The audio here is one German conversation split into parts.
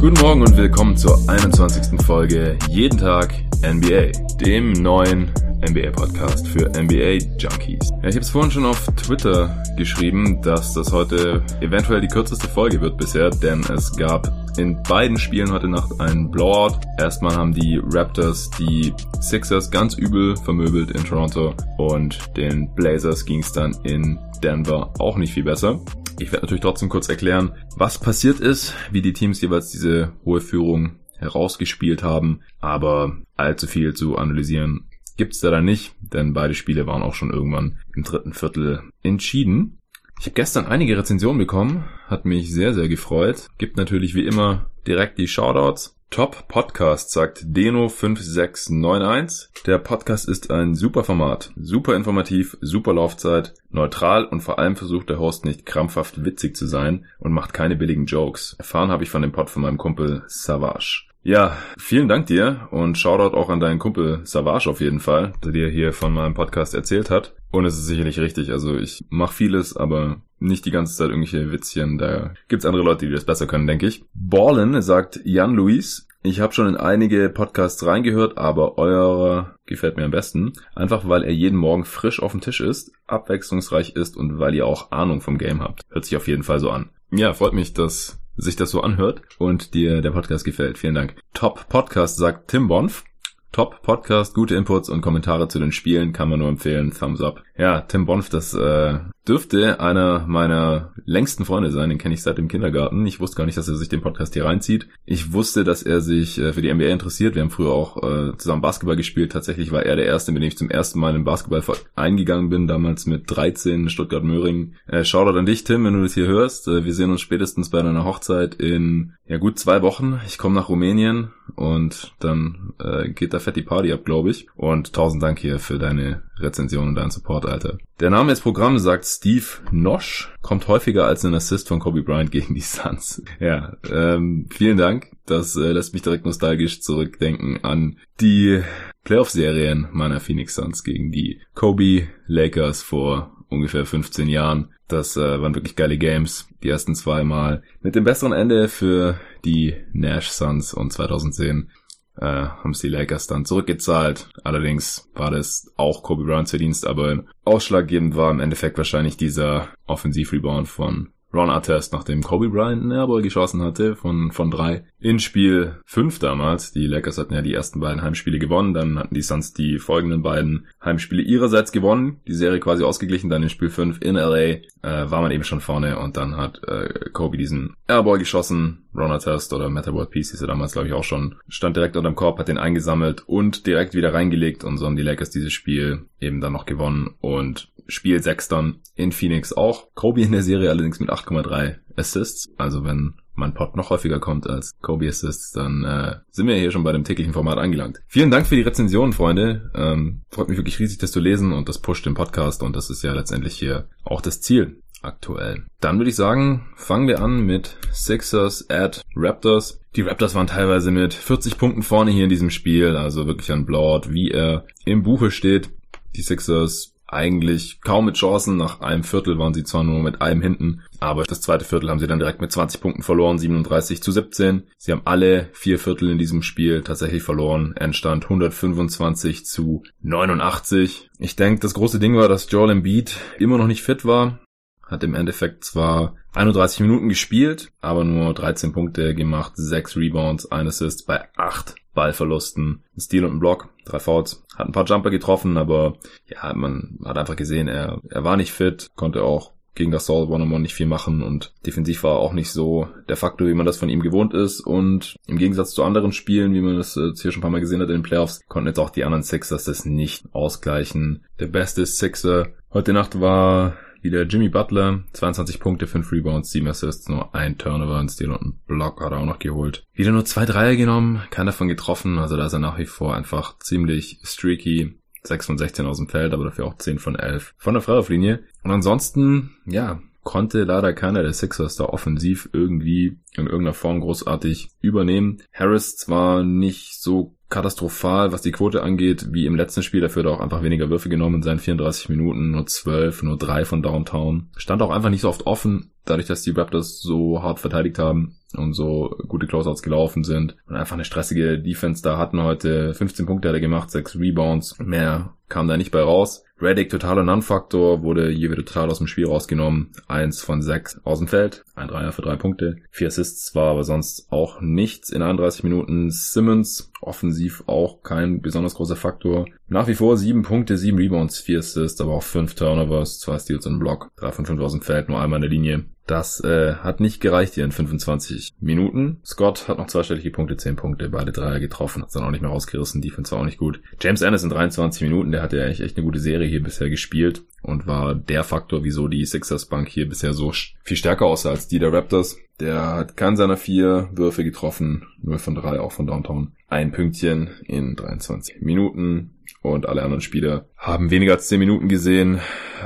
Guten Morgen und willkommen zur 21. Folge Jeden Tag NBA, dem neuen NBA-Podcast für NBA-Junkies. Ja, ich habe es vorhin schon auf Twitter geschrieben, dass das heute eventuell die kürzeste Folge wird bisher, denn es gab in beiden Spielen heute Nacht einen Blowout. Erstmal haben die Raptors die Sixers ganz übel vermöbelt in Toronto und den Blazers ging es dann in Denver auch nicht viel besser. Ich werde natürlich trotzdem kurz erklären, was passiert ist, wie die Teams jeweils diese hohe Führung herausgespielt haben, aber allzu viel zu analysieren gibt's da dann nicht, denn beide Spiele waren auch schon irgendwann im dritten Viertel entschieden. Ich habe gestern einige Rezensionen bekommen, hat mich sehr, sehr gefreut. Gibt natürlich wie immer direkt die Shoutouts. Top Podcast, sagt Deno5691. Der Podcast ist ein super Format, super informativ, super Laufzeit, neutral und vor allem versucht der Host nicht krampfhaft witzig zu sein und macht keine billigen Jokes. Erfahren habe ich von dem Pod von meinem Kumpel Savage. Ja, vielen Dank dir und Shoutout auch an deinen Kumpel Savage auf jeden Fall, der dir hier von meinem Podcast erzählt hat. Und es ist sicherlich richtig, also ich mache vieles, aber nicht die ganze Zeit irgendwelche Witzchen. Da gibt's andere Leute, die das besser können, denke ich. Ballen sagt Jan Luis. Ich habe schon in einige Podcasts reingehört, aber eurer gefällt mir am besten. Einfach weil er jeden Morgen frisch auf dem Tisch ist, abwechslungsreich ist und weil ihr auch Ahnung vom Game habt. Hört sich auf jeden Fall so an. Ja, freut mich, dass sich das so anhört und dir der Podcast gefällt. Vielen Dank. Top Podcast sagt Tim Bonf. Top Podcast, gute Inputs und Kommentare zu den Spielen kann man nur empfehlen. Thumbs up. Ja, Tim Bonf, das äh, dürfte einer meiner längsten Freunde sein. Den kenne ich seit dem Kindergarten. Ich wusste gar nicht, dass er sich den Podcast hier reinzieht. Ich wusste, dass er sich äh, für die NBA interessiert. Wir haben früher auch äh, zusammen Basketball gespielt. Tatsächlich war er der Erste, mit dem ich zum ersten Mal in den Basketball eingegangen bin. Damals mit 13 Stuttgart-Möhring. Äh, Shoutout an dich, Tim, wenn du das hier hörst. Äh, wir sehen uns spätestens bei deiner Hochzeit in ja gut zwei Wochen. Ich komme nach Rumänien und dann äh, geht da fett die Party ab, glaube ich. Und tausend Dank hier für deine Rezension und deinen Support, Alter. Der Name des Programms sagt Steve Nosch, kommt häufiger als ein Assist von Kobe Bryant gegen die Suns. Ja, ähm, vielen Dank. Das äh, lässt mich direkt nostalgisch zurückdenken an die Playoff-Serien meiner Phoenix Suns gegen die Kobe Lakers vor ungefähr 15 Jahren. Das äh, waren wirklich geile Games. Die ersten zwei Mal mit dem besseren Ende für die Nash Suns und 2010 äh, haben es die Lakers dann zurückgezahlt. Allerdings war das auch Kobe Bryants Verdienst, aber ausschlaggebend war im Endeffekt wahrscheinlich dieser Offensivrebound von Ron Artest, nachdem Kobe Bryant einen Airball geschossen hatte von, von drei. In Spiel 5 damals, die Lakers hatten ja die ersten beiden Heimspiele gewonnen, dann hatten die Suns die folgenden beiden Heimspiele ihrerseits gewonnen, die Serie quasi ausgeglichen, dann in Spiel 5 in LA äh, war man eben schon vorne und dann hat äh, Kobe diesen Airball geschossen, Ron Artest oder Meta World Peace hieß er damals glaube ich auch schon, stand direkt unter dem Korb, hat den eingesammelt und direkt wieder reingelegt und so haben die Lakers dieses Spiel eben dann noch gewonnen und Spiel 6 dann in Phoenix auch. Kobe in der Serie allerdings mit 8,3 Assists. Also wenn mein Pod noch häufiger kommt als Kobe Assists, dann äh, sind wir hier schon bei dem täglichen Format angelangt. Vielen Dank für die Rezension, Freunde. Ähm, freut mich wirklich riesig, das zu lesen und das pusht den Podcast und das ist ja letztendlich hier auch das Ziel aktuell. Dann würde ich sagen, fangen wir an mit Sixers at Raptors. Die Raptors waren teilweise mit 40 Punkten vorne hier in diesem Spiel, also wirklich ein Blowout, wie er im Buche steht. Die Sixers eigentlich kaum mit Chancen. Nach einem Viertel waren sie zwar nur mit einem hinten, aber das zweite Viertel haben sie dann direkt mit 20 Punkten verloren, 37 zu 17. Sie haben alle vier Viertel in diesem Spiel tatsächlich verloren. Endstand 125 zu 89. Ich denke, das große Ding war, dass Joel Embiid immer noch nicht fit war. Hat im Endeffekt zwar 31 Minuten gespielt, aber nur 13 Punkte gemacht, 6 Rebounds, 1 Assist bei 8 Ballverlusten, ein Steal und ein Block, drei Fouls, hat ein paar Jumper getroffen, aber ja, man hat einfach gesehen, er, er war nicht fit, konnte auch gegen das Saul One-on-One nicht viel machen und defensiv war auch nicht so der Faktor, wie man das von ihm gewohnt ist und im Gegensatz zu anderen Spielen, wie man das jetzt hier schon ein paar Mal gesehen hat in den Playoffs, konnten jetzt auch die anderen Sixers das nicht ausgleichen. Der beste Sixer heute Nacht war wieder Jimmy Butler, 22 Punkte, 5 Rebounds, 7 Assists, nur ein Turnover, ein Steal und ein Block hat er auch noch geholt. Wieder nur zwei Dreier genommen, keiner davon getroffen, also da ist er nach wie vor einfach ziemlich streaky. 6 von 16 aus dem Feld, aber dafür auch 10 von 11 von der Freiwurflinie. Und ansonsten, ja, konnte leider keiner der Sixers da offensiv irgendwie in irgendeiner Form großartig übernehmen. Harris zwar nicht so katastrophal, was die Quote angeht, wie im letzten Spiel. Dafür hat er auch einfach weniger Würfe genommen in seinen 34 Minuten, nur 12, nur 3 von Downtown. Stand auch einfach nicht so oft offen, dadurch, dass die Raptors so hart verteidigt haben und so gute Closeouts gelaufen sind und einfach eine stressige Defense da hatten heute. 15 Punkte hat er gemacht, 6 Rebounds, mehr kam da nicht bei raus. Reddick totaler Non-Faktor, wurde hier wieder total aus dem Spiel rausgenommen. Eins von sechs aus dem Feld, ein Dreier für drei Punkte. Vier Assists war aber sonst auch nichts in 31 Minuten. Simmons offensiv auch kein besonders großer Faktor. Nach wie vor sieben Punkte, sieben Rebounds, vier Assists, aber auch fünf Turnovers, zwei Steals und Block. Drei von fünf aus dem Feld, nur einmal in der Linie. Das äh, hat nicht gereicht hier in 25 Minuten. Scott hat noch zweistellige Punkte, 10 Punkte, beide Dreier getroffen, hat dann auch nicht mehr rausgerissen, Defense war auch nicht gut. James Anderson 23 Minuten, der hat ja eigentlich echt eine gute Serie hier bisher gespielt und war der Faktor, wieso die Sixers Bank hier bisher so viel stärker aussah als die der Raptors. Der hat keinen seiner vier Würfe getroffen, nur von drei, auch von Downtown. Ein Pünktchen in 23 Minuten und alle anderen Spieler haben weniger als 10 Minuten gesehen.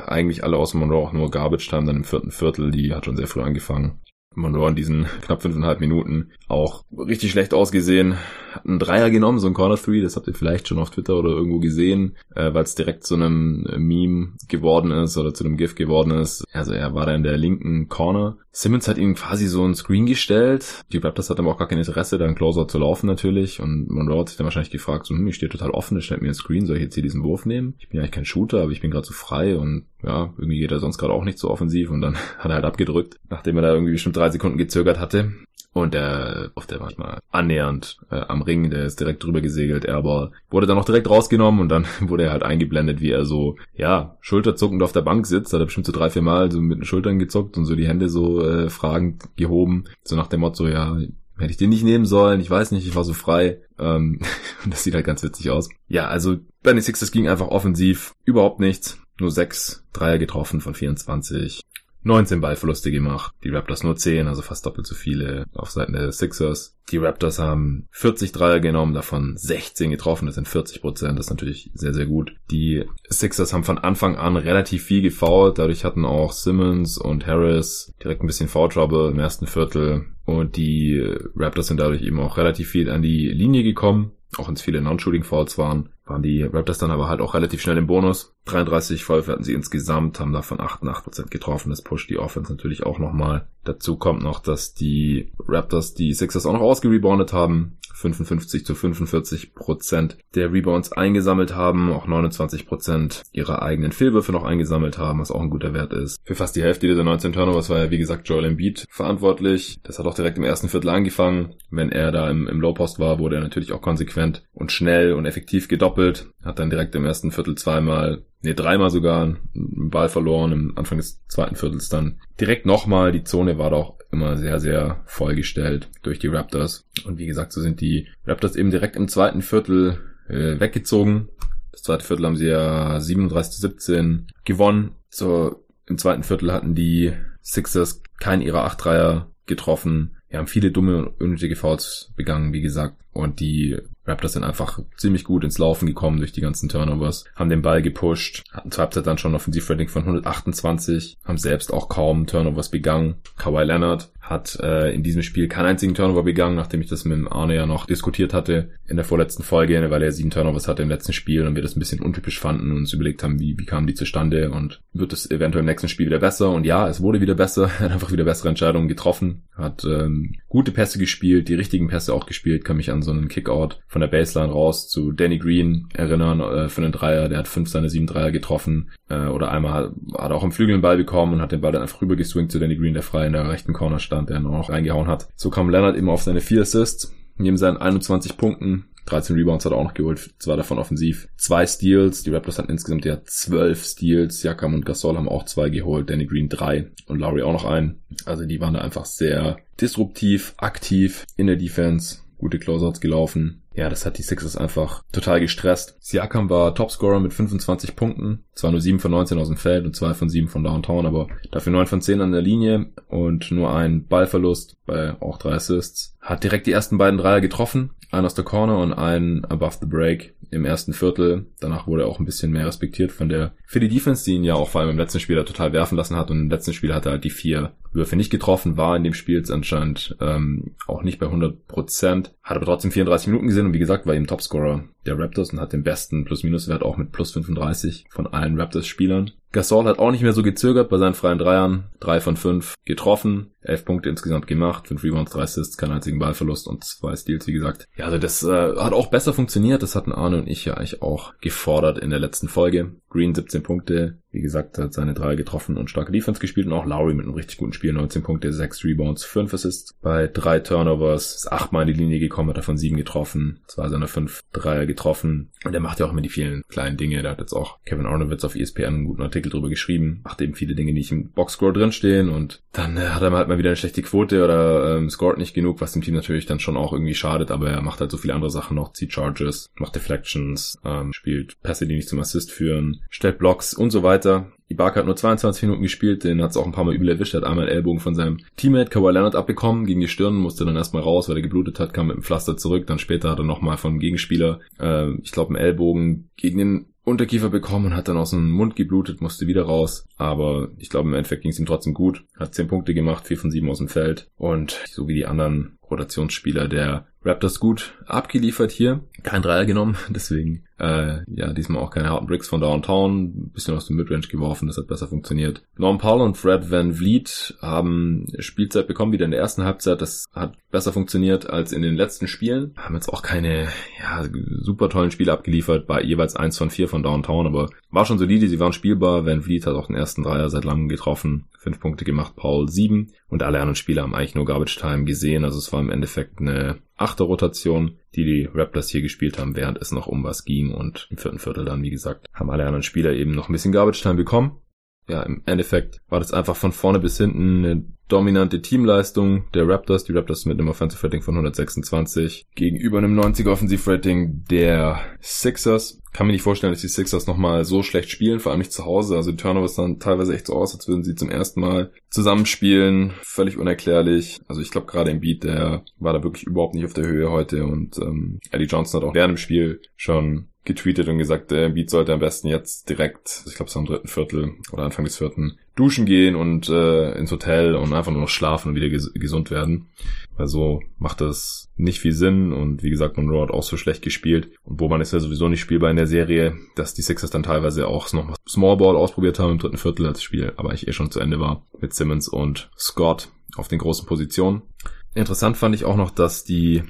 Eigentlich alle aus Monroe auch nur Garbage Time dann im vierten Viertel. Die hat schon sehr früh angefangen. Monroe in diesen knapp fünfeinhalb Minuten auch richtig schlecht ausgesehen. Hat einen Dreier genommen, so ein Corner Three, das habt ihr vielleicht schon auf Twitter oder irgendwo gesehen, äh, weil es direkt zu einem Meme geworden ist oder zu einem GIF geworden ist. Also er war da in der linken Corner. Simmons hat ihm quasi so ein Screen gestellt. Die Raptors hatten aber auch gar kein Interesse, da einen Closer zu laufen natürlich. Und Monroe hat sich dann wahrscheinlich gefragt, so, hm, ich stehe total offen, das stellt mir ein Screen, soll ich jetzt hier diesen Wurf nehmen? Ich bin eigentlich kein Shooter, aber ich bin gerade so frei und ja, irgendwie geht er sonst gerade auch nicht so offensiv und dann hat er halt abgedrückt, nachdem er da irgendwie bestimmt drei Sekunden gezögert hatte. Und der, auf der manchmal annähernd äh, am Ring, der ist direkt drüber gesegelt, aber wurde dann auch direkt rausgenommen und dann wurde er halt eingeblendet, wie er so, ja, schulterzuckend auf der Bank sitzt, hat er bestimmt so drei, vier Mal so mit den Schultern gezuckt und so die Hände so äh, fragend gehoben, so nach dem Motto, ja, hätte ich den nicht nehmen sollen, ich weiß nicht, ich war so frei. Ähm, das sieht halt ganz witzig aus. Ja, also den Sixers ging einfach offensiv überhaupt nichts. Nur sechs Dreier getroffen von 24. 19 Ballverluste gemacht. Die Raptors nur 10, also fast doppelt so viele auf Seiten der Sixers. Die Raptors haben 40 Dreier genommen, davon 16 getroffen. Das sind 40 Prozent. Das ist natürlich sehr, sehr gut. Die Sixers haben von Anfang an relativ viel gefoult. Dadurch hatten auch Simmons und Harris direkt ein bisschen Foul Trouble im ersten Viertel. Und die Raptors sind dadurch eben auch relativ viel an die Linie gekommen. Auch wenn es viele Non-Shooting Fouls waren waren die Raptors dann aber halt auch relativ schnell im Bonus. 33 Fäufe hatten sie insgesamt, haben davon 88% getroffen. Das pusht die Offense natürlich auch nochmal. Dazu kommt noch, dass die Raptors die Sixers auch noch ausgereboundet haben. 55 zu 45 Prozent der Rebounds eingesammelt haben, auch 29 Prozent ihrer eigenen Fehlwürfe noch eingesammelt haben, was auch ein guter Wert ist. Für fast die Hälfte dieser 19 Turnovers war ja wie gesagt Joel Embiid verantwortlich. Das hat auch direkt im ersten Viertel angefangen. Wenn er da im, im Low Post war, wurde er natürlich auch konsequent und schnell und effektiv gedoppelt. Hat dann direkt im ersten Viertel zweimal nee, dreimal sogar einen Ball verloren, im Anfang des zweiten Viertels dann direkt nochmal. Die Zone war doch immer sehr, sehr vollgestellt durch die Raptors. Und wie gesagt, so sind die Raptors eben direkt im zweiten Viertel äh, weggezogen. Das zweite Viertel haben sie ja 37 zu 17 gewonnen. So, im zweiten Viertel hatten die Sixers keinen ihrer acht Dreier getroffen. Wir haben viele dumme und unnötige Fouls begangen, wie gesagt. Und die Raptors sind einfach ziemlich gut ins Laufen gekommen durch die ganzen Turnovers, haben den Ball gepusht, hatten zur Halbzeit dann schon ein Offensivrating von 128, haben selbst auch kaum Turnovers begangen. Kawhi Leonard hat äh, in diesem Spiel keinen einzigen Turnover begangen, nachdem ich das mit Arne ja noch diskutiert hatte in der vorletzten Folge, weil er sieben Turnovers hatte im letzten Spiel und wir das ein bisschen untypisch fanden und uns überlegt haben, wie, wie kamen die zustande und wird es eventuell im nächsten Spiel wieder besser? Und ja, es wurde wieder besser, er hat einfach wieder bessere Entscheidungen getroffen, hat ähm, gute Pässe gespielt, die richtigen Pässe auch gespielt, kann mich an so einen Kickout von der Baseline raus zu Danny Green erinnern äh, für einen Dreier, der hat fünf seiner sieben Dreier getroffen äh, oder einmal hat, hat auch im Flügel den Ball bekommen und hat den Ball dann einfach rüber geswingt zu Danny Green, der frei in der rechten Corner stand Touchdown, der noch reingehauen hat. So kam Leonard eben auf seine vier Assists. Neben seinen 21 Punkten 13 Rebounds hat er auch noch geholt, zwei davon offensiv. Zwei Steals, die Raptors hatten insgesamt ja zwölf Steals. Jakam und Gasol haben auch zwei geholt, Danny Green drei und Lowry auch noch einen. Also die waren da einfach sehr disruptiv, aktiv in der Defense, gute Closeouts gelaufen ja, das hat die Sixers einfach total gestresst. Siakam war Topscorer mit 25 Punkten. Zwar nur 7 von 19 aus dem Feld und 2 von 7 von Downtown, aber dafür 9 von 10 an der Linie und nur ein Ballverlust bei auch drei Assists. Hat direkt die ersten beiden Dreier getroffen. Einen aus der Corner und einen above the break im ersten Viertel. Danach wurde er auch ein bisschen mehr respektiert von der die Defense, die ihn ja auch vor allem im letzten Spiel total werfen lassen hat. Und im letzten Spiel hat er halt die vier Würfe nicht getroffen, war in dem Spiel anscheinend ähm, auch nicht bei 100 Prozent, hat aber trotzdem 34 Minuten gesehen und wie gesagt war ihm Topscorer der Raptors und hat den besten Plus-Minus-Wert auch mit plus 35 von allen Raptors-Spielern. Gasol hat auch nicht mehr so gezögert bei seinen freien Dreiern. Drei von fünf getroffen, elf Punkte insgesamt gemacht, fünf Rebounds, drei Assists, keinen einzigen Ballverlust und zwei Steals, wie gesagt. Ja, also das äh, hat auch besser funktioniert. Das hatten Arne und ich ja eigentlich auch gefordert in der letzten Folge. Green 17 Punkte, wie gesagt, hat seine drei getroffen und starke Defense gespielt und auch Lowry mit einem richtig guten Spiel. 19 Punkte, 6 Rebounds, 5 Assists bei drei Turnovers, ist achtmal in die Linie gekommen, hat davon sieben getroffen, zwei seiner fünf Dreier getroffen. Und er macht ja auch immer die vielen kleinen Dinge. Da hat jetzt auch Kevin Arnowitz auf ESPN einen guten Artikel drüber geschrieben. Macht eben viele Dinge, die nicht im Boxscore drinstehen und dann äh, hat er halt mal wieder eine schlechte Quote oder ähm, scored nicht genug, was dem Team natürlich dann schon auch irgendwie schadet, aber er macht halt so viele andere Sachen noch, zieht Charges, macht Deflections, ähm, spielt Pässe, die nicht zum Assist führen, stellt Blocks und so weiter. Ibaka hat nur 22 Minuten gespielt, den hat es auch ein paar Mal übel erwischt, er hat einmal einen Ellbogen von seinem Teammate Kawhi Leonard abbekommen gegen die Stirn, musste dann erstmal raus, weil er geblutet hat, kam mit dem Pflaster zurück, dann später hat er nochmal vom Gegenspieler, äh, ich glaube, einen Ellbogen gegen den Unterkiefer bekommen und hat dann aus dem Mund geblutet, musste wieder raus. Aber ich glaube, im Endeffekt ging es ihm trotzdem gut. Hat 10 Punkte gemacht, 4 von 7 aus dem Feld. Und so wie die anderen Rotationsspieler der Raptors gut abgeliefert hier. Kein Dreier genommen, deswegen äh, ja diesmal auch keine harten Bricks von Downtown. bisschen aus dem Midrange geworfen, das hat besser funktioniert. Norm Paul und Fred Van Vliet haben Spielzeit bekommen, wieder in der ersten Halbzeit. Das hat besser funktioniert als in den letzten Spielen. Haben jetzt auch keine ja, super tollen Spiele abgeliefert, bei jeweils eins von vier von Downtown, aber war schon solide, sie waren spielbar. Van Vliet hat auch den ersten Dreier seit langem getroffen. Fünf Punkte gemacht, Paul sieben. Und alle anderen Spieler haben eigentlich nur Garbage Time gesehen. Also es war im Endeffekt eine achte Rotation, die die Raptors hier gespielt haben, während es noch um was ging. Und im vierten Viertel dann, wie gesagt, haben alle anderen Spieler eben noch ein bisschen Garbage Time bekommen. Ja, im Endeffekt war das einfach von vorne bis hinten eine dominante Teamleistung der Raptors. Die Raptors mit einem Offensive Rating von 126 gegenüber einem 90er Offensive Rating der Sixers. Kann mir nicht vorstellen, dass die Sixers nochmal so schlecht spielen, vor allem nicht zu Hause. Also die Turnovers sahen teilweise echt so aus, als würden sie zum ersten Mal zusammenspielen. Völlig unerklärlich. Also ich glaube gerade im Beat, der war da wirklich überhaupt nicht auf der Höhe heute und ähm, Eddie Johnson hat auch während dem Spiel schon getweetet und gesagt, der Beat sollte am besten jetzt direkt, ich glaube so am dritten Viertel oder Anfang des vierten, duschen gehen und äh, ins Hotel und einfach nur noch schlafen und wieder ges gesund werden. Weil so macht das nicht viel Sinn und wie gesagt, Monroe hat auch so schlecht gespielt und Boban ist ja sowieso nicht spielbar in der Serie, dass die Sixers dann teilweise auch noch Small Ball ausprobiert haben im dritten Viertel, als Spiel aber eigentlich eh schon zu Ende war mit Simmons und Scott auf den großen Positionen. Interessant fand ich auch noch, dass die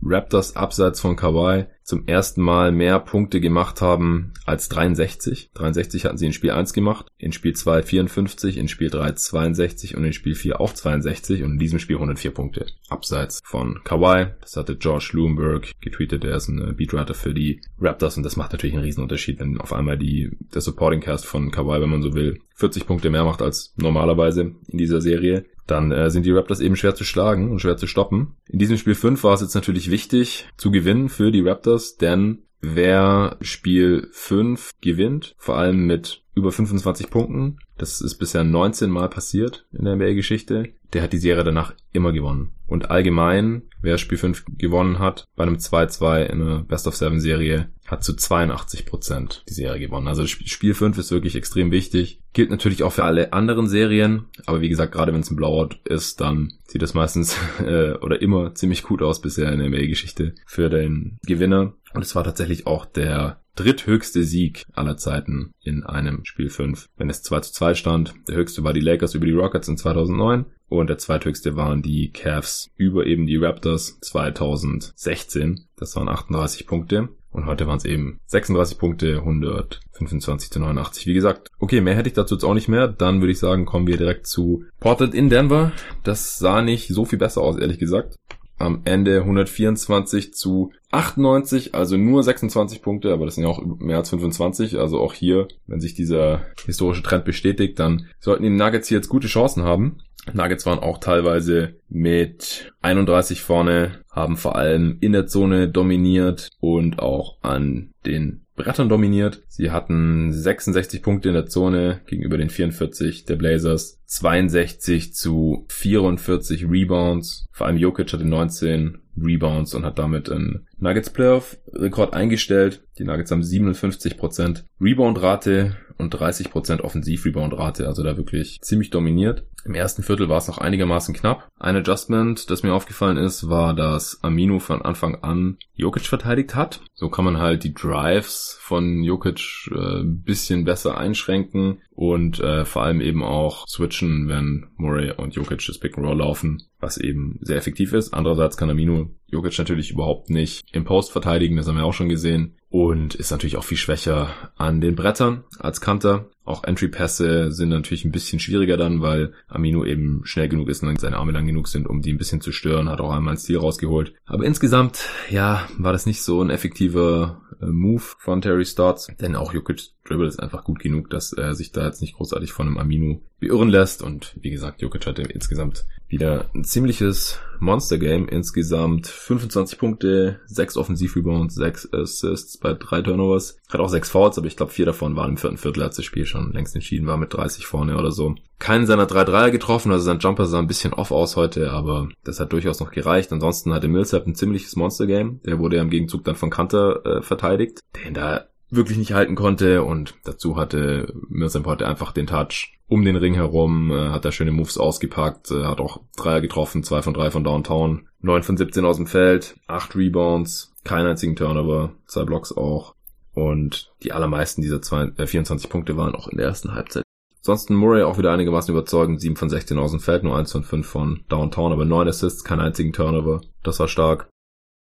Raptors abseits von Kawhi zum ersten Mal mehr Punkte gemacht haben als 63. 63 hatten sie in Spiel 1 gemacht, in Spiel 2 54, in Spiel 3 62 und in Spiel 4 auch 62 und in diesem Spiel 104 Punkte. Abseits von Kawhi. Das hatte George Bloomberg getweetet, der ist ein Beatwriter für die Raptors und das macht natürlich einen riesen Unterschied, wenn auf einmal die, der Supporting Cast von Kawhi, wenn man so will, 40 Punkte mehr macht als normalerweise in dieser Serie dann äh, sind die Raptors eben schwer zu schlagen und schwer zu stoppen. In diesem Spiel 5 war es jetzt natürlich wichtig zu gewinnen für die Raptors, denn wer Spiel 5 gewinnt, vor allem mit über 25 Punkten, das ist bisher 19 Mal passiert in der NBA-Geschichte, der hat die Serie danach immer gewonnen. Und allgemein, wer Spiel 5 gewonnen hat, bei einem 2-2 in einer Best-of-Seven-Serie, hat zu 82 Prozent die Serie gewonnen. Also Spiel 5 ist wirklich extrem wichtig. Gilt natürlich auch für alle anderen Serien, aber wie gesagt, gerade wenn es ein Blowout ist, dann sieht das meistens äh, oder immer ziemlich gut aus bisher in der NBA-Geschichte für den Gewinner. Und es war tatsächlich auch der dritthöchste Sieg aller Zeiten in einem Spiel 5, wenn es 2 zu 2 stand. Der höchste war die Lakers über die Rockets in 2009 und der zweithöchste waren die Cavs über eben die Raptors 2016. Das waren 38 Punkte. Und heute waren es eben 36 Punkte, 125 zu 89. Wie gesagt, okay, mehr hätte ich dazu jetzt auch nicht mehr. Dann würde ich sagen, kommen wir direkt zu Portland in Denver. Das sah nicht so viel besser aus, ehrlich gesagt am Ende 124 zu 98, also nur 26 Punkte, aber das sind ja auch mehr als 25. Also auch hier, wenn sich dieser historische Trend bestätigt, dann sollten die Nuggets hier jetzt gute Chancen haben. Nuggets waren auch teilweise mit 31 vorne, haben vor allem in der Zone dominiert und auch an den Brettern dominiert. Sie hatten 66 Punkte in der Zone gegenüber den 44 der Blazers. 62 zu 44 Rebounds. Vor allem Jokic hatte 19 Rebounds und hat damit einen Nuggets Playoff Rekord eingestellt. Die Nuggets haben 57% Rebound-Rate und 30% Offensiv-Rebound-Rate, also da wirklich ziemlich dominiert. Im ersten Viertel war es noch einigermaßen knapp. Ein Adjustment, das mir aufgefallen ist, war, dass Amino von Anfang an Jokic verteidigt hat. So kann man halt die Drives von Jokic äh, ein bisschen besser einschränken und äh, vor allem eben auch switchen, wenn Murray und Jokic das Pick and Roll laufen, was eben sehr effektiv ist. Andererseits kann Amino Jokic natürlich überhaupt nicht im Post verteidigen, das haben wir auch schon gesehen und ist natürlich auch viel schwächer an den Brettern als Kanter. Auch Entry-Pässe sind natürlich ein bisschen schwieriger dann, weil Amino eben schnell genug ist und seine Arme lang genug sind, um die ein bisschen zu stören. Hat auch einmal ein Stil rausgeholt. Aber insgesamt, ja, war das nicht so ein effektiver äh, Move von Terry Stotts. Denn auch Jokic Dribble ist einfach gut genug, dass er sich da jetzt nicht großartig von einem Amino beirren lässt. Und wie gesagt, Jokic hatte insgesamt wieder ein ziemliches Monster-Game. Insgesamt 25 Punkte, 6 Offensiv-Rebounds, 6 Assists bei 3 Turnovers. Hat auch 6 Fouls, aber ich glaube 4 davon waren im vierten Viertel, als das Spiel schon längst entschieden war mit 30 vorne oder so. Keinen seiner 3 Dreier getroffen, also sein Jumper sah ein bisschen off aus heute, aber das hat durchaus noch gereicht. Ansonsten hatte Millsap ein ziemliches Monster-Game. Der wurde ja im Gegenzug dann von Kanter äh, verteidigt, den da wirklich nicht halten konnte und dazu hatte Millsap heute einfach den Touch um den Ring herum, äh, hat da schöne Moves ausgepackt, äh, hat auch Dreier getroffen, zwei von drei von Downtown, neun von 17 aus dem Feld, acht Rebounds, keinen einzigen Turnover, zwei Blocks auch und die allermeisten dieser zwei, äh, 24 Punkte waren auch in der ersten Halbzeit. Ansonsten Murray auch wieder einigermaßen überzeugend, 7 von 16 aus dem Feld, nur 1 von 5 von Downtown, aber 9 Assists, keinen einzigen Turnover, das war stark.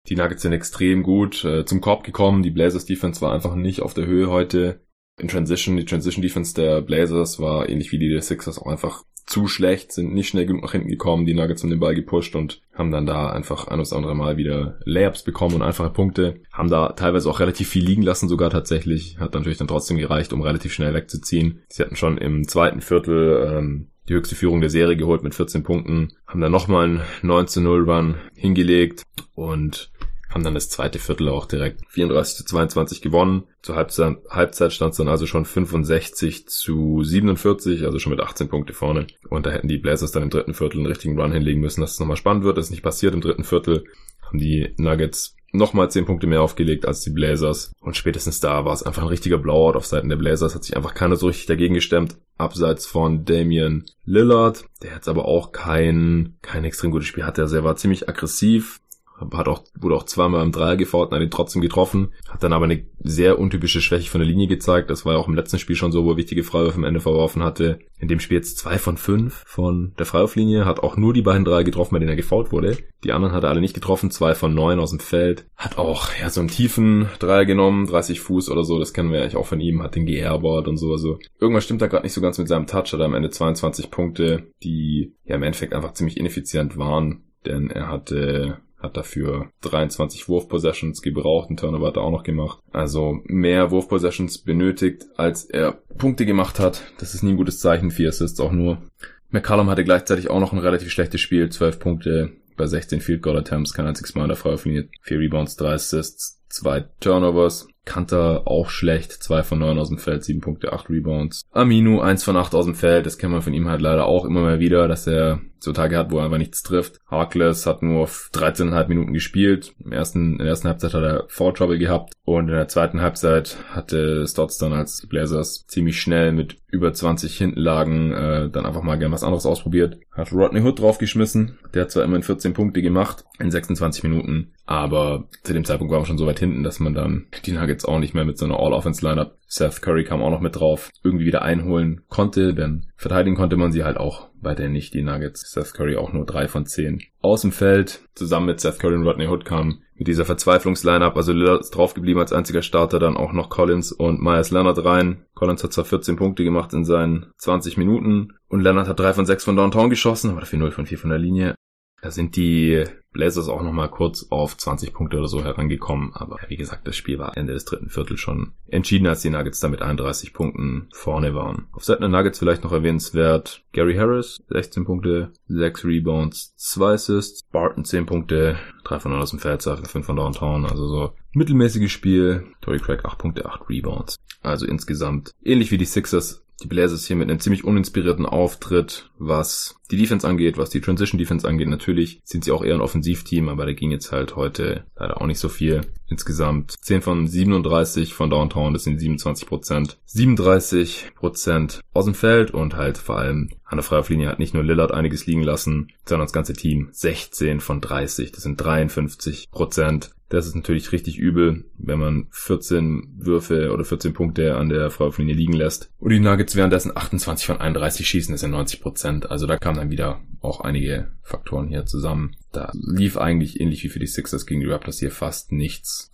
Die Nuggets sind extrem gut äh, zum Korb gekommen. Die Blazers Defense war einfach nicht auf der Höhe heute. In Transition, die Transition Defense der Blazers war ähnlich wie die der Sixers auch einfach zu schlecht, sind nicht schnell genug nach hinten gekommen. Die Nuggets haben den Ball gepusht und haben dann da einfach ein oder andere Mal wieder Layups bekommen und einfache Punkte. Haben da teilweise auch relativ viel liegen lassen sogar tatsächlich. Hat natürlich dann trotzdem gereicht, um relativ schnell wegzuziehen. Sie hatten schon im zweiten Viertel ähm, die höchste Führung der Serie geholt mit 14 Punkten, haben dann nochmal einen 19-0 Run hingelegt und haben dann das zweite Viertel auch direkt 34 zu 22 gewonnen. Zur Halbzeit, Halbzeit stand es dann also schon 65 zu 47, also schon mit 18 Punkte vorne. Und da hätten die Blazers dann im dritten Viertel einen richtigen Run hinlegen müssen, dass es nochmal spannend wird. Das ist nicht passiert im dritten Viertel. Haben die Nuggets nochmal 10 Punkte mehr aufgelegt als die Blazers. Und spätestens da war es einfach ein richtiger Blowout auf Seiten der Blazers. Hat sich einfach keiner so richtig dagegen gestemmt. Abseits von Damian Lillard. Der jetzt aber auch kein, kein extrem gutes Spiel hatte. Also er war ziemlich aggressiv, hat auch, wurde auch zweimal im Dreier gefault und hat ihn trotzdem getroffen, hat dann aber eine sehr untypische Schwäche von der Linie gezeigt. Das war ja auch im letzten Spiel schon so, wo er wichtige Freiwürfe am Ende verworfen hatte. In dem Spiel jetzt zwei von fünf von der Freiwurflinie, hat auch nur die beiden Dreier getroffen, bei denen er gefault wurde. Die anderen hat er alle nicht getroffen, zwei von neun aus dem Feld. Hat auch ja so einen tiefen Dreier genommen, 30 Fuß oder so, das kennen wir eigentlich auch von ihm, hat den geairbord und so. Also irgendwas stimmt da gerade nicht so ganz mit seinem Touch, hat er am Ende 22 Punkte, die ja im Endeffekt einfach ziemlich ineffizient waren denn er hatte hat dafür 23 Wurf-Possessions gebraucht, einen Turnover hat er auch noch gemacht. Also mehr Wurf-Possessions benötigt, als er Punkte gemacht hat. Das ist nie ein gutes Zeichen, vier Assists auch nur. McCallum hatte gleichzeitig auch noch ein relativ schlechtes Spiel, 12 Punkte bei 16 Field Goal Attempts, kein einziges Mal in der Freiwurflinie, 4 Rebounds, 3 Assists, 2 Turnovers. Kanter auch schlecht, 2 von 9 aus dem Feld, 7 Punkte, 8 Rebounds. Aminu 1 von 8 aus dem Feld, das kennen wir von ihm halt leider auch immer mal wieder, dass er so Tage hat, wo er einfach nichts trifft. Harkless hat nur 13,5 Minuten gespielt. Im ersten, in der ersten Halbzeit hat er Foul Trouble gehabt und in der zweiten Halbzeit hatte Stotts dann als Blazers ziemlich schnell mit über 20 Hintenlagen äh, dann einfach mal gern was anderes ausprobiert. Hat Rodney Hood draufgeschmissen. Der hat zwar immerhin 14 Punkte gemacht in 26 Minuten, aber zu dem Zeitpunkt war man schon so weit hinten, dass man dann die Nuggets auch nicht mehr mit so einer All-Offense-Lineup Seth Curry kam auch noch mit drauf, irgendwie wieder einholen konnte, denn verteidigen konnte man sie halt auch weiterhin nicht, die Nuggets. Seth Curry auch nur drei von zehn. Aus dem Feld, zusammen mit Seth Curry und Rodney Hood kam mit dieser Verzweiflungsline-Up, also Lillard ist draufgeblieben als einziger Starter, dann auch noch Collins und Myers Leonard rein. Collins hat zwar 14 Punkte gemacht in seinen 20 Minuten und Leonard hat drei von sechs von Downtown geschossen, aber dafür 0 von 4 von der Linie. Da sind die Blazers auch nochmal kurz auf 20 Punkte oder so herangekommen. Aber wie gesagt, das Spiel war Ende des dritten Viertels schon entschieden, als die Nuggets da mit 31 Punkten vorne waren. Auf Seiten der Nuggets vielleicht noch erwähnenswert Gary Harris, 16 Punkte, 6 Rebounds, 2 Assists, Barton 10 Punkte, 3 von aus dem Feld, 5 von Downtown, also so mittelmäßiges Spiel. Tory Craig 8 Punkte, 8 Rebounds. Also insgesamt ähnlich wie die Sixers die Blazers hier mit einem ziemlich uninspirierten Auftritt, was die Defense angeht, was die Transition Defense angeht. Natürlich sind sie auch eher ein Offensivteam, aber da ging jetzt halt heute leider auch nicht so viel. Insgesamt 10 von 37 von Downtown, das sind 27 Prozent. 37 Prozent aus dem Feld und halt vor allem an der Freiwurflinie hat nicht nur Lillard einiges liegen lassen, sondern das ganze Team 16 von 30, das sind 53 Prozent. Das ist natürlich richtig übel, wenn man 14 Würfe oder 14 Punkte an der Freiwurflinie liegen lässt. Und die Nuggets währenddessen 28 von 31 schießen, das sind 90 Prozent. Also da kamen dann wieder auch einige Faktoren hier zusammen. Da lief eigentlich ähnlich wie für die Sixers gegen die Raptors hier fast nichts.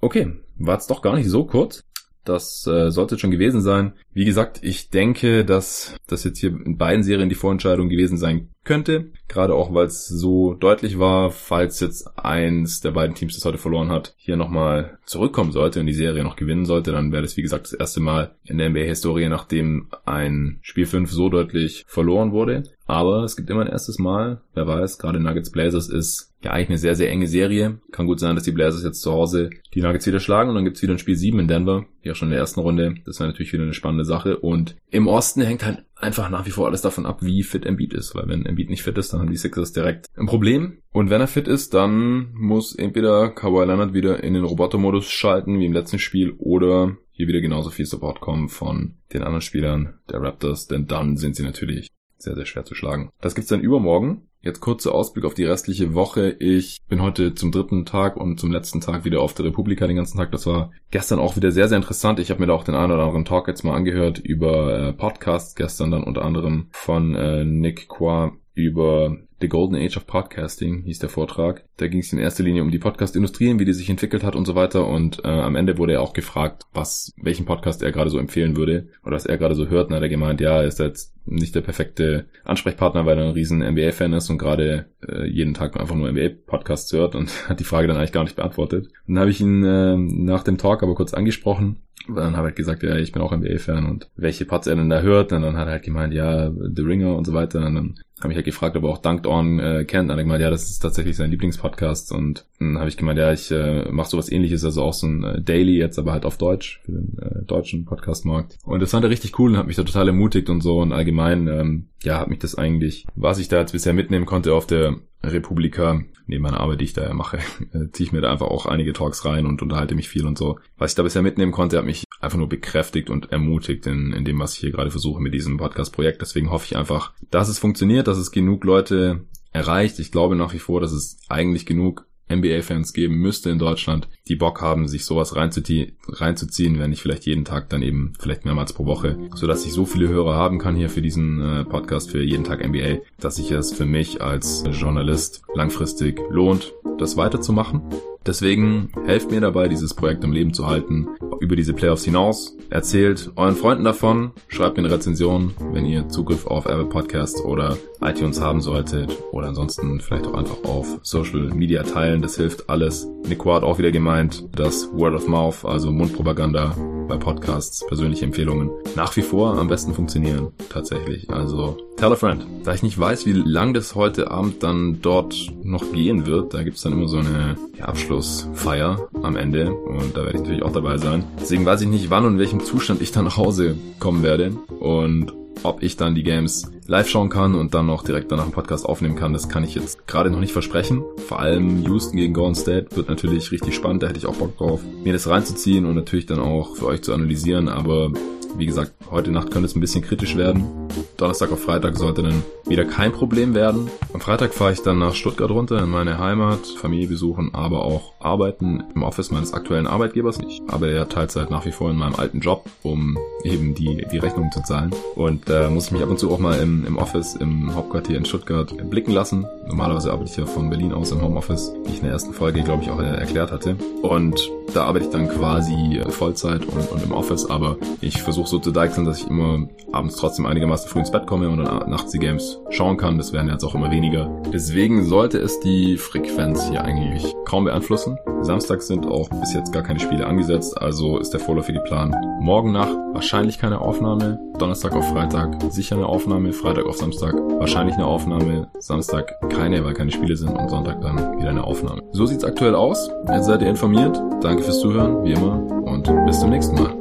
Okay, war es doch gar nicht so kurz. Das äh, sollte schon gewesen sein. Wie gesagt, ich denke, dass das jetzt hier in beiden Serien die Vorentscheidung gewesen sein könnte. Gerade auch, weil es so deutlich war, falls jetzt eins der beiden Teams, das heute verloren hat, hier nochmal zurückkommen sollte und die Serie noch gewinnen sollte, dann wäre das, wie gesagt, das erste Mal in der NBA-Historie, nachdem ein Spiel 5 so deutlich verloren wurde. Aber es gibt immer ein erstes Mal. Wer weiß, gerade Nuggets Blazers ist ja eigentlich eine sehr, sehr enge Serie. Kann gut sein, dass die Blazers jetzt zu Hause die Nuggets wieder schlagen und dann gibt's wieder ein Spiel 7 in Denver. Ja, schon in der ersten Runde. Das wäre natürlich wieder eine spannende Sache. Und im Osten hängt halt einfach nach wie vor alles davon ab, wie fit Embiid ist. Weil wenn Embiid nicht fit ist, dann haben die Sixers direkt ein Problem. Und wenn er fit ist, dann muss entweder Kawhi Leonard wieder in den Robotermodus schalten, wie im letzten Spiel, oder hier wieder genauso viel Support kommen von den anderen Spielern der Raptors, denn dann sind sie natürlich sehr, sehr schwer zu schlagen. Das gibt's dann übermorgen. Jetzt kurzer Ausblick auf die restliche Woche. Ich bin heute zum dritten Tag und zum letzten Tag wieder auf der Republika den ganzen Tag. Das war gestern auch wieder sehr, sehr interessant. Ich habe mir da auch den einen oder anderen Talk jetzt mal angehört über äh, Podcasts. Gestern dann unter anderem von äh, Nick Qua über The Golden Age of Podcasting hieß der Vortrag. Da ging es in erster Linie um die Podcast-Industrie, wie die sich entwickelt hat und so weiter. Und äh, am Ende wurde er auch gefragt, was, welchen Podcast er gerade so empfehlen würde oder was er gerade so hört. Und hat er gemeint, ja, er ist jetzt nicht der perfekte Ansprechpartner, weil er ein riesen NBA-Fan ist und gerade äh, jeden Tag einfach nur NBA-Podcasts hört und hat die Frage dann eigentlich gar nicht beantwortet. Und dann habe ich ihn äh, nach dem Talk aber kurz angesprochen dann habe ich gesagt, ja, ich bin auch NBA-Fan und welche Pods er denn da hört. Und dann hat er halt gemeint, ja, The Ringer und so weiter. Und dann habe ich halt gefragt, ob er auch Dunked On äh, kennt. Und ich gemeint, ja, das ist tatsächlich sein Lieblingspodcast. Und dann habe ich gemeint, ja, ich äh, mache sowas ähnliches, also auch so ein äh, Daily jetzt, aber halt auf Deutsch, für den äh, deutschen Podcastmarkt. Und das fand er richtig cool und hat mich da total ermutigt und so. Und allgemein, ähm, ja, hat mich das eigentlich, was ich da jetzt bisher mitnehmen konnte auf der Republika, neben meiner Arbeit, die ich da mache, äh, ziehe ich mir da einfach auch einige Talks rein und unterhalte mich viel und so. Was ich da bisher mitnehmen konnte, hat mich einfach nur bekräftigt und ermutigt in, in dem, was ich hier gerade versuche mit diesem Podcast-Projekt. Deswegen hoffe ich einfach, dass es funktioniert, dass es genug Leute erreicht. Ich glaube nach wie vor, dass es eigentlich genug NBA-Fans geben müsste in Deutschland, die Bock haben, sich sowas reinzuziehen, wenn nicht vielleicht jeden Tag, dann eben vielleicht mehrmals pro Woche, so dass ich so viele Hörer haben kann hier für diesen äh, Podcast für jeden Tag NBA, dass sich es für mich als Journalist langfristig lohnt, das weiterzumachen. Deswegen helft mir dabei, dieses Projekt am Leben zu halten, über diese Playoffs hinaus. Erzählt euren Freunden davon, schreibt mir eine Rezension, wenn ihr Zugriff auf Apple Podcasts oder iTunes haben solltet oder ansonsten vielleicht auch einfach auf Social Media teilen, das hilft alles. Nico hat auch wieder gemeint, dass Word of Mouth, also Mundpropaganda bei Podcasts, persönliche Empfehlungen nach wie vor am besten funktionieren, tatsächlich. Also tell a friend. Da ich nicht weiß, wie lang das heute Abend dann dort noch gehen wird, da gibt's dann immer so eine ja, Abschlussfeier am Ende und da werde ich natürlich auch dabei sein. Deswegen weiß ich nicht, wann und in welchem Zustand ich dann nach Hause kommen werde und ob ich dann die Games live schauen kann und dann noch direkt danach einen Podcast aufnehmen kann, das kann ich jetzt gerade noch nicht versprechen. Vor allem Houston gegen Golden State wird natürlich richtig spannend, da hätte ich auch Bock drauf, mir das reinzuziehen und natürlich dann auch für euch zu analysieren, aber wie gesagt, heute Nacht könnte es ein bisschen kritisch werden. Donnerstag auf Freitag sollte dann wieder kein Problem werden. Am Freitag fahre ich dann nach Stuttgart runter in meine Heimat, Familie besuchen, aber auch arbeiten im Office meines aktuellen Arbeitgebers. Ich arbeite ja Teilzeit nach wie vor in meinem alten Job, um eben die, die Rechnungen zu zahlen. Und da äh, muss ich mich ab und zu auch mal im, im Office, im Hauptquartier in Stuttgart blicken lassen. Normalerweise arbeite ich ja von Berlin aus im Homeoffice, wie ich in der ersten Folge, glaube ich, auch erklärt hatte. Und da arbeite ich dann quasi Vollzeit und, und im Office, aber ich versuche so zu deichseln, dass ich immer abends trotzdem einigermaßen donnerstags früh ins Bett komme und dann nachts die Games schauen kann. Das werden jetzt auch immer weniger. Deswegen sollte es die Frequenz hier eigentlich kaum beeinflussen. Samstags sind auch bis jetzt gar keine Spiele angesetzt, also ist der vorläufige Plan morgen Nacht wahrscheinlich keine Aufnahme, Donnerstag auf Freitag sicher eine Aufnahme, Freitag auf Samstag wahrscheinlich eine Aufnahme, Samstag keine, weil keine Spiele sind und Sonntag dann wieder eine Aufnahme. So sieht's aktuell aus. Jetzt seid ihr informiert. Danke fürs Zuhören, wie immer, und bis zum nächsten Mal.